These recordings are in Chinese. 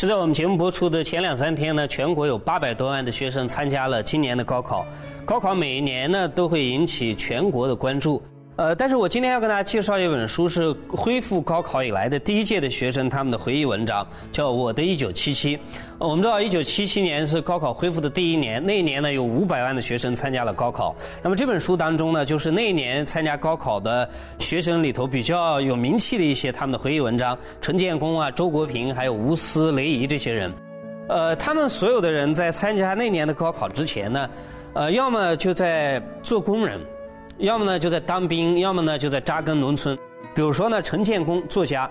就在我们节目播出的前两三天呢，全国有八百多万的学生参加了今年的高考。高考每一年呢都会引起全国的关注。呃，但是我今天要跟大家介绍一本书，是恢复高考以来的第一届的学生他们的回忆文章，叫《我的一九七七》。我们知道，一九七七年是高考恢复的第一年，那一年呢有五百万的学生参加了高考。那么这本书当中呢，就是那一年参加高考的学生里头比较有名气的一些他们的回忆文章，陈建功啊、周国平，还有吴思、雷怡这些人。呃，他们所有的人在参加那年的高考之前呢，呃，要么就在做工人。要么呢就在当兵，要么呢就在扎根农村。比如说呢，陈建功作家，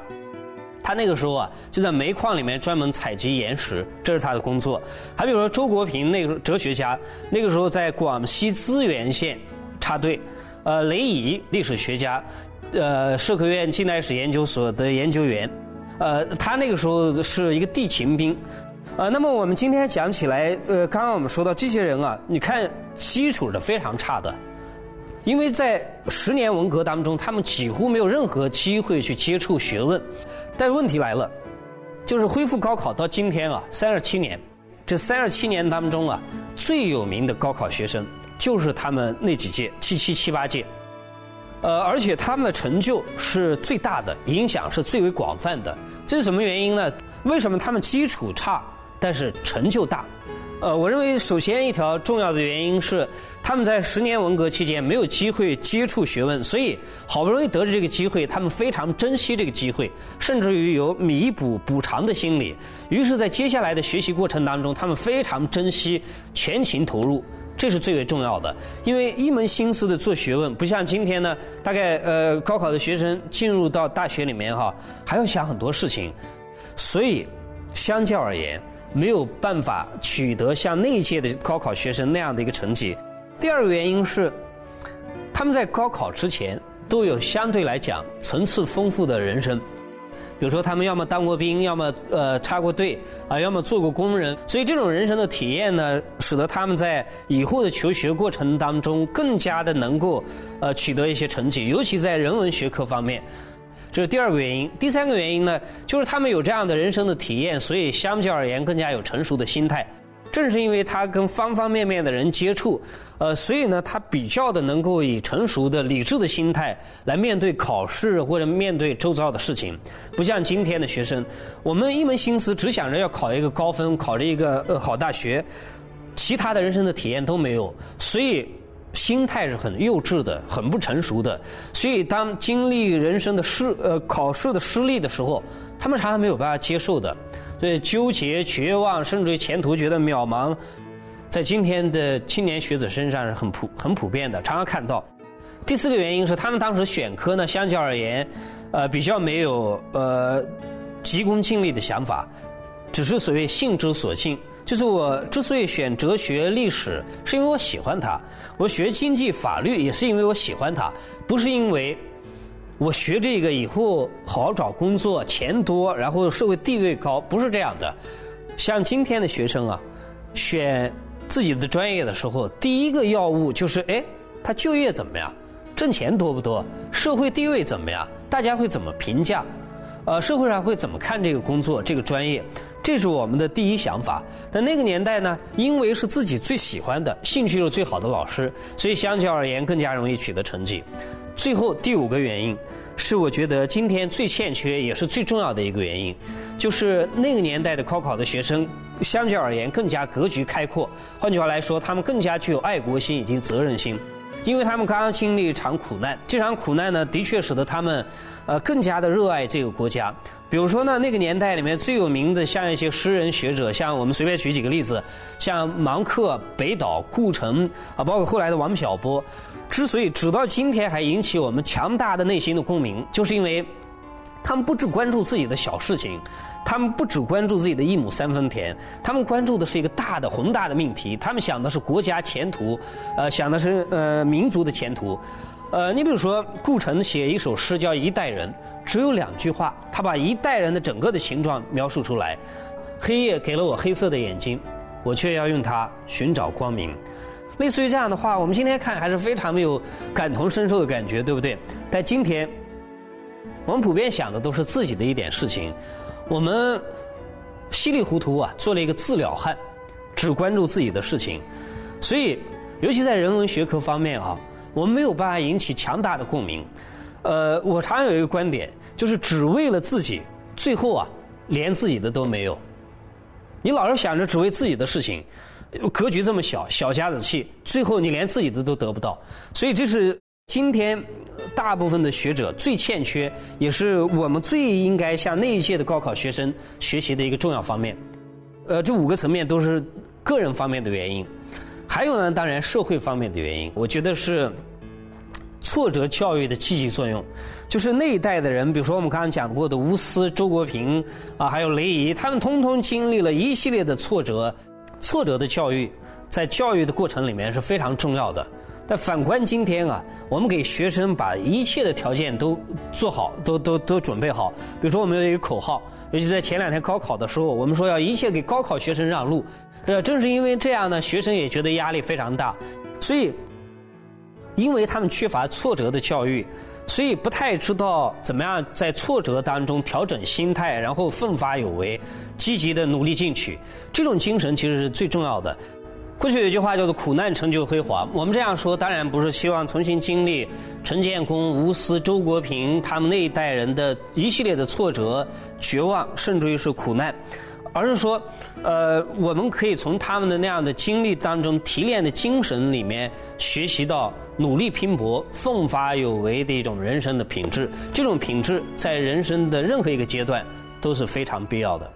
他那个时候啊就在煤矿里面专门采集岩石，这是他的工作。还比如说周国平，那个哲学家，那个时候在广西资源县插队。呃，雷怡历史学家，呃，社科院近代史研究所的研究员，呃，他那个时候是一个地勤兵。呃，那么我们今天讲起来，呃，刚刚我们说到这些人啊，你看基础是非常差的。因为在十年文革当中，他们几乎没有任何机会去接触学问。但问题来了，就是恢复高考到今天啊，三十七年，这三十七年当中啊，最有名的高考学生就是他们那几届七七七八届，呃，而且他们的成就是最大的，影响是最为广泛的。这是什么原因呢？为什么他们基础差，但是成就大？呃，我认为首先一条重要的原因是，他们在十年文革期间没有机会接触学问，所以好不容易得着这个机会，他们非常珍惜这个机会，甚至于有弥补补偿的心理。于是，在接下来的学习过程当中，他们非常珍惜，全情投入，这是最为重要的。因为一门心思的做学问，不像今天呢，大概呃高考的学生进入到大学里面哈，还要想很多事情，所以相较而言。没有办法取得像那届的高考学生那样的一个成绩。第二个原因是，他们在高考之前都有相对来讲层次丰富的人生，比如说他们要么当过兵，要么呃插过队啊，要么做过工人，所以这种人生的体验呢，使得他们在以后的求学过程当中更加的能够呃取得一些成绩，尤其在人文学科方面。这是第二个原因，第三个原因呢，就是他们有这样的人生的体验，所以相较而言更加有成熟的心态。正是因为他跟方方面面的人接触，呃，所以呢，他比较的能够以成熟的、理智的心态来面对考试或者面对周遭的事情，不像今天的学生，我们一门心思只想着要考一个高分，考着一个呃好大学，其他的人生的体验都没有，所以。心态是很幼稚的，很不成熟的，所以当经历人生的失呃考试的失利的时候，他们常常没有办法接受的，所以纠结、绝望，甚至于前途觉得渺茫，在今天的青年学子身上是很普很普遍的，常常看到。第四个原因是他们当时选科呢，相较而言，呃比较没有呃急功近利的想法，只是所谓性之所性。就是我之所以选哲学、历史，是因为我喜欢它；我学经济、法律，也是因为我喜欢它，不是因为我学这个以后好找工作、钱多，然后社会地位高，不是这样的。像今天的学生啊，选自己的专业的时候，第一个要务就是：哎，他就业怎么样？挣钱多不多？社会地位怎么样？大家会怎么评价？呃，社会上会怎么看这个工作、这个专业？这是我们的第一想法。但那个年代呢，因为是自己最喜欢的、兴趣又最好的老师，所以相较而言更加容易取得成绩。最后第五个原因，是我觉得今天最欠缺也是最重要的一个原因，就是那个年代的高考的学生，相较而言更加格局开阔。换句话来说，他们更加具有爱国心以及责任心，因为他们刚刚经历一场苦难。这场苦难呢，的确使得他们，呃，更加的热爱这个国家。比如说呢，那个年代里面最有名的，像一些诗人学者，像我们随便举几个例子，像芒克、北岛、顾城啊，包括后来的王小波，之所以直到今天还引起我们强大的内心的共鸣，就是因为他们不只关注自己的小事情，他们不只关注自己的一亩三分田，他们关注的是一个大的宏大的命题，他们想的是国家前途，呃，想的是呃民族的前途。呃，你比如说顾城写一首诗叫《一代人》，只有两句话，他把一代人的整个的形状描述出来。黑夜给了我黑色的眼睛，我却要用它寻找光明。类似于这样的话，我们今天看还是非常没有感同身受的感觉，对不对？但今天，我们普遍想的都是自己的一点事情。我们稀里糊涂啊做了一个自了汉，只关注自己的事情，所以尤其在人文学科方面啊，我们没有办法引起强大的共鸣。呃，我常有一个观点，就是只为了自己，最后啊连自己的都没有。你老是想着只为自己的事情，格局这么小，小家子气，最后你连自己的都得不到。所以这是今天大部分的学者最欠缺，也是我们最应该向那一届的高考学生学习的一个重要方面。呃，这五个层面都是个人方面的原因，还有呢，当然社会方面的原因。我觉得是挫折教育的积极作用，就是那一代的人，比如说我们刚刚讲过的吴思、周国平啊，还有雷颐，他们通通经历了一系列的挫折。挫折的教育，在教育的过程里面是非常重要的。但反观今天啊，我们给学生把一切的条件都做好，都都都准备好。比如说，我们有一个口号，尤其在前两天高考的时候，我们说要一切给高考学生让路。这正是因为这样呢，学生也觉得压力非常大。所以，因为他们缺乏挫折的教育，所以不太知道怎么样在挫折当中调整心态，然后奋发有为，积极的努力进取。这种精神其实是最重要的。过去有句话叫做“苦难成就辉煌”。我们这样说，当然不是希望重新经历陈建功、吴思、周国平他们那一代人的一系列的挫折、绝望，甚至于是苦难，而是说，呃，我们可以从他们的那样的经历当中提炼的精神里面，学习到努力拼搏、奋发有为的一种人生的品质。这种品质在人生的任何一个阶段都是非常必要的。